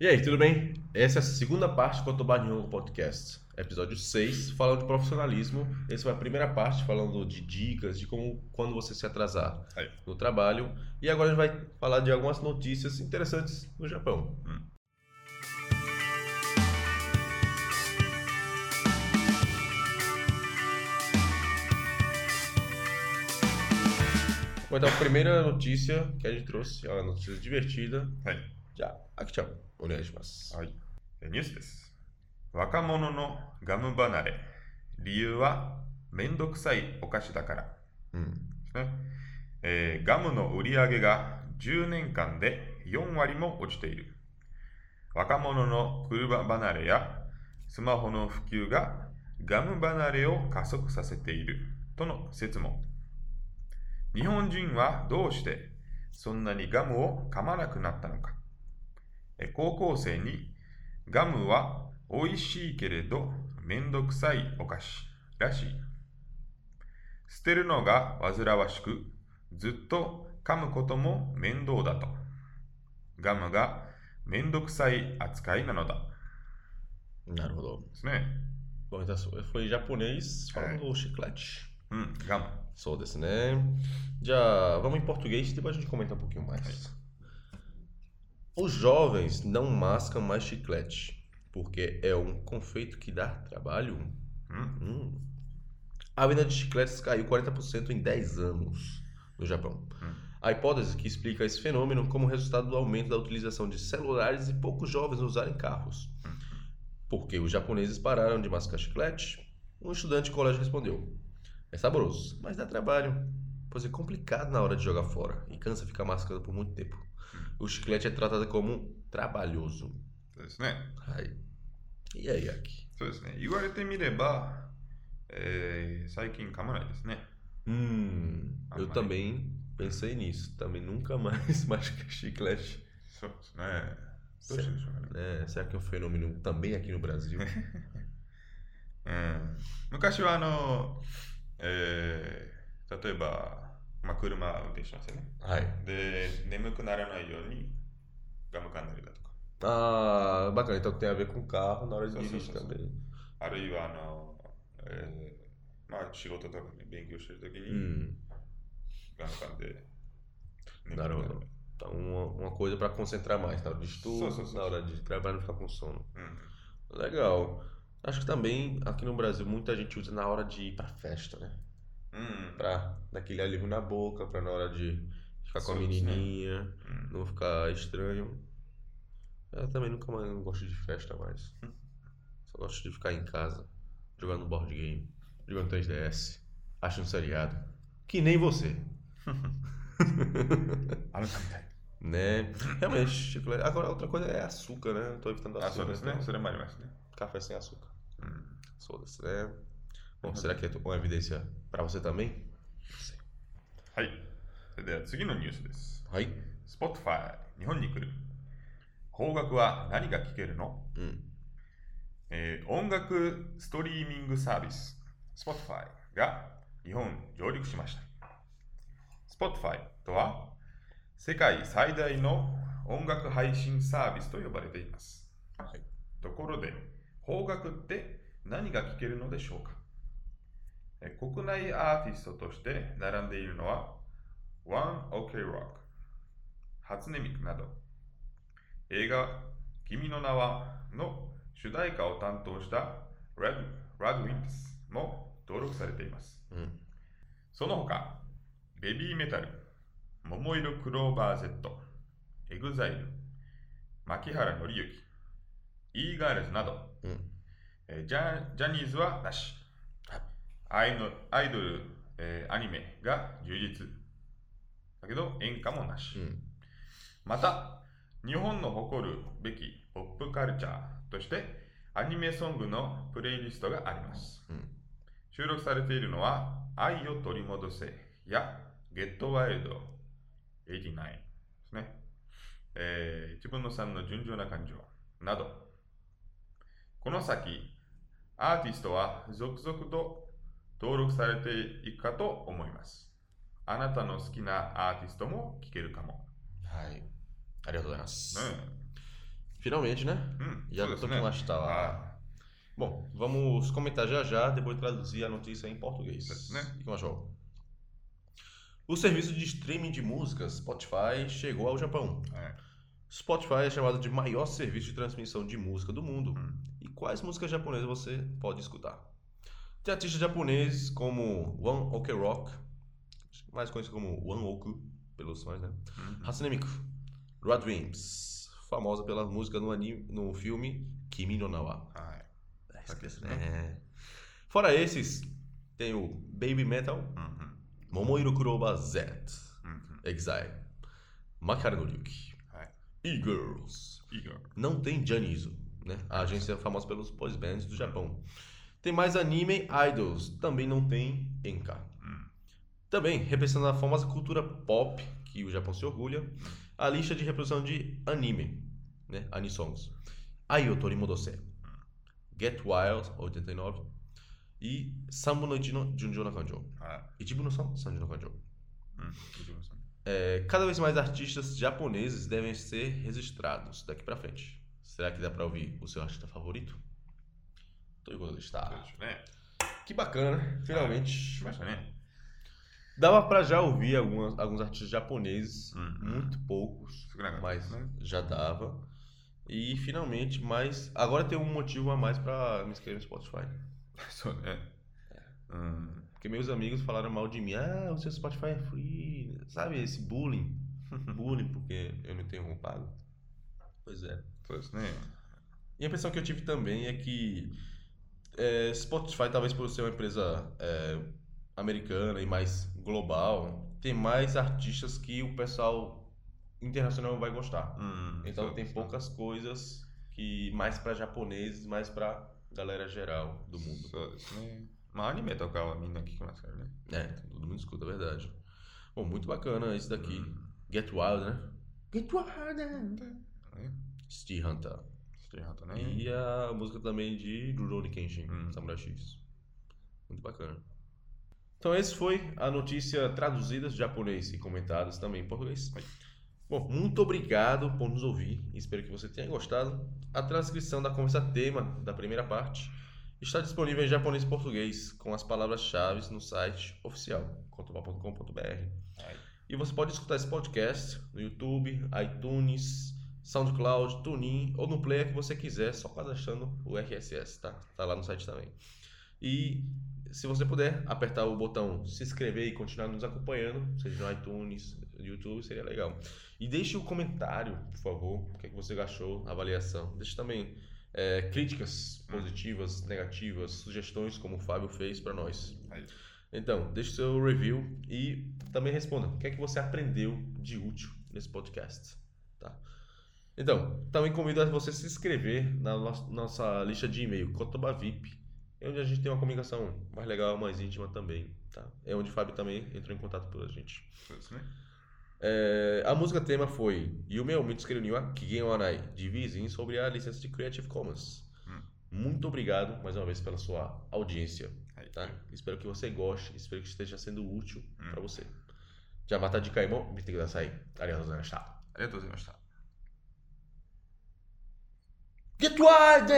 E aí, tudo bem? Essa é a segunda parte do Kotoba Nihongo Podcast, episódio 6, falando de profissionalismo. Essa foi a primeira parte, falando de dicas, de como quando você se atrasar Aí. no trabalho. E agora a gente vai falar de algumas notícias interessantes no Japão. Hum. Bom, então, a primeira notícia que a gente trouxe é uma notícia divertida. じゃあ、秋ちゃん、お願いします。はい。えニュースです。若者のガム離れ。理由は、めんどくさいお菓子だから。うん。ですねえーガムの売り上げが10年間で4割も落ちている。若者の車離れやスマホの普及がガム離れを加速させているとの説も。日本人はどうしてそんなにガムを噛まなくなったのか。高校生にガムは美味しいけれどめんどくさいお菓子らしい。捨てるのが煩わしくずっと噛むことも面倒だと。ガムがめんどくさい扱いなのだ。なるほど。ですね。これだそう。これ、ジャポネス、ファンド、うん、ガム。そうですね。じゃあ、vamos em português、depois a gente comenta um pouquinho mais.、Os jovens não mascam mais chiclete, porque é um confeito que dá trabalho. うん、Hum. A venda de chicletes caiu 40% em 10 anos no Japão. Hum. A hipótese que explica esse fenômeno como resultado do aumento da utilização de celulares e poucos jovens usarem carros. Hum. Porque os japoneses pararam de mascar chiclete? Um estudante de colégio respondeu: É saboroso, mas dá trabalho, Pois é complicado na hora de jogar fora e cansa ficar mascando por muito tempo. O chiclete é tratado como trabalhoso. É isso, né? Aí. E aí, aqui? Isso, né? Tem Mireba, é, sai em né? Hum, eu também pensei nisso. Também nunca mais machuca chiclete. Isso, né? Será, né? É, será que é um fenômeno também aqui no Brasil? É. no... É... 例えば、まあ、車運転しますよね。 Ai. で、眠くならないようにガム噛んだりだとか、 Ah, bacana. Então tem a ver com carro na hora de Sim, sim, dirigir sim, sim. também. あるいはあの、えーまあ、仕事とかで勉強してるときに Hum, ガム噛んで眠く na な hora. る。 Então, uma, uma coisa para concentrar mais na hora de estudo, Sim, sim, sim, na hora de trabalho não ficar com sono. うん、 Legal. Acho que também aqui no Brasil muita gente usa na hora de ir pra festa, né? Hum. Pra dar aquele alívio na boca, pra na hora de ficar com a menininha, não ficar estranho. Eu também nunca mais não gosto de festa mais. Só gosto de ficar em casa, jogando board game, jogando 3DS, achando seriado. Que nem você. né? Realmente, chiclete. Agora, outra coisa é açúcar, né? Eu tô evitando açúcar. Açúcar, né? Então. Seria mais, né? Café sem açúcar. Hum. Soda, né? Bom, será que é uma evidência pra você também? はい。それでは次のニュースです。Aí. Spotify、日本に来る。邦楽は何が聴けるの、Hum. えー音楽ストリーミングサービス Spotify が日本上陸しました。Spotify とは世界最大の音楽配信サービスと呼ばれています。はいところで、邦楽って何が聴けるのでしょうかえー国内アーティストとして並んでいるのは One OK Rock、初音ミクなど映画「君の名は」の主題歌を担当した Red, Red Wimps も登録されています。Hum. その他、ベビーメタル、桃色クローバー Z、EXILE、牧原紀之、e ガールズなど.えージャジャニーズはなし。アイのアイドル、えーアニメが充実。だけど演歌もなし。Hum. また、日本の誇るべきポップカルチャーとしてアニメソングのプレイリストがあります。Hum. 収録されているのは愛を取り戻せや Get Wild 89ですね。えー自分のさんの純情な感情など。この先、アーティストは続々と 登録されていくかと思います。あなたの好きなアーティストも聴けるかも。 Ai. ありがとうございます。ね Finalmente, né? うん、 Já そうです tô ね。 com a está は lá. Bom, vamos comentar já já, depois traduzir a notícia em português. Isso, né? E com a show. O serviço de streaming de músicas Spotify chegou ao Japão. い。はい。 Spotify é chamado de maior serviço de transmissão de música do mundo. Hum. E quais músicas japonesas você pode escutar? Tem artistas japoneses como One Ok Rock, mais conhecido como One Oku, pelos sons, né? Uhum. Hatsune Miku, Rod Dreams, famosa pela música no, anime, no filme Kimi no Nawa. Ah, é. é esqueci, né? É. Fora esses, tem o Baby Metal, uhum. Momoiro Kuroba Z, uhum. Exile, Makari no Ryuki, é. E-Girls. Não tem Janizo, né? A agência famosa pelos boys bands do Japão. Tem mais anime idols, também não tem enka. Também, representando a famosa cultura pop, que o Japão se orgulha, a lista de reprodução de anime, né? Anisongs. Ayotori Modose, Get Wild, 89, e Sambu no Ichi no Junjo no Kanjo. Ah. Ichibu no San, Sanjo no Kanjo. Hum, é, cada vez mais artistas japoneses devem ser registrados daqui para frente. Será que dá para ouvir o seu artista favorito? Tô igual está. Né? Que bacana, né? Finalmente. Ah, né? Dava pra já ouvir algumas, alguns artistas japoneses, muito poucos, mas né? já dava. E finalmente, mas agora tem um motivo a mais pra me inscrever no Spotify. Só, né? É. Hum. Porque meus amigos falaram mal de mim. Ah, o seu Spotify é free. Sabe, esse bullying. bullying, porque eu não tenho um pago. Pois é. Pois, né? E a impressão que eu tive também é que é, Spotify, talvez por ser uma empresa é, americana e mais global, tem mais artistas que o pessoal internacional vai gostar. Hum, então tá tem poucas coisas que mais para japoneses, mais para galera geral do mundo. É Mas anime é tocar a mina aqui que mais quero, né? É, todo mundo escuta, é verdade. Bom, muito bacana esse daqui. Hum. Get Wild, né? Get Wild! Tá, né? Steve Hunter. Hunter, né? E a música também de Rurouni Kenshin, hum. Samurai X. Muito bacana. Então, esse foi a notícia traduzida de japonês e comentadas também em português. Bom, muito obrigado por nos ouvir. Espero que você tenha gostado. A transcrição da conversa tema da primeira parte está disponível em japonês e português com as palavras-chave no site oficial contoba.com.br. E você pode escutar esse podcast no YouTube, iTunes, SoundCloud, TuneIn ou no player que você quiser, só cadastrando o RSS, tá? Tá lá no site também. E se você puder apertar o botão se inscrever e continuar nos acompanhando, seja no iTunes, no YouTube, seria legal. E deixe um comentário, por favor, o que, é que você achou, avaliação. Deixe também é, críticas positivas, negativas, sugestões, como o Fábio fez para nós. はい。Então, deixe seu review e também responda o que é que você aprendeu de útil nesse podcast, tá? Então, também convido a você se inscrever na nossa lista de e-mail, Cotoba VIP, é onde a gente tem uma comunicação mais legal, mais íntima também. Tá? É onde o Fábio também entrou em contato com a gente. É, a música tema foi E o meu me descreveu de Vizin, sobre a licença de Creative Commons. Hum. Muito obrigado mais uma vez pela sua audiência. Tá? Espero que você goste, espero que esteja sendo útil hum. para você. Já mata de Caimão, me tem que dar sair. Ariel Rosana está. Ariel Rosana está. Get wild!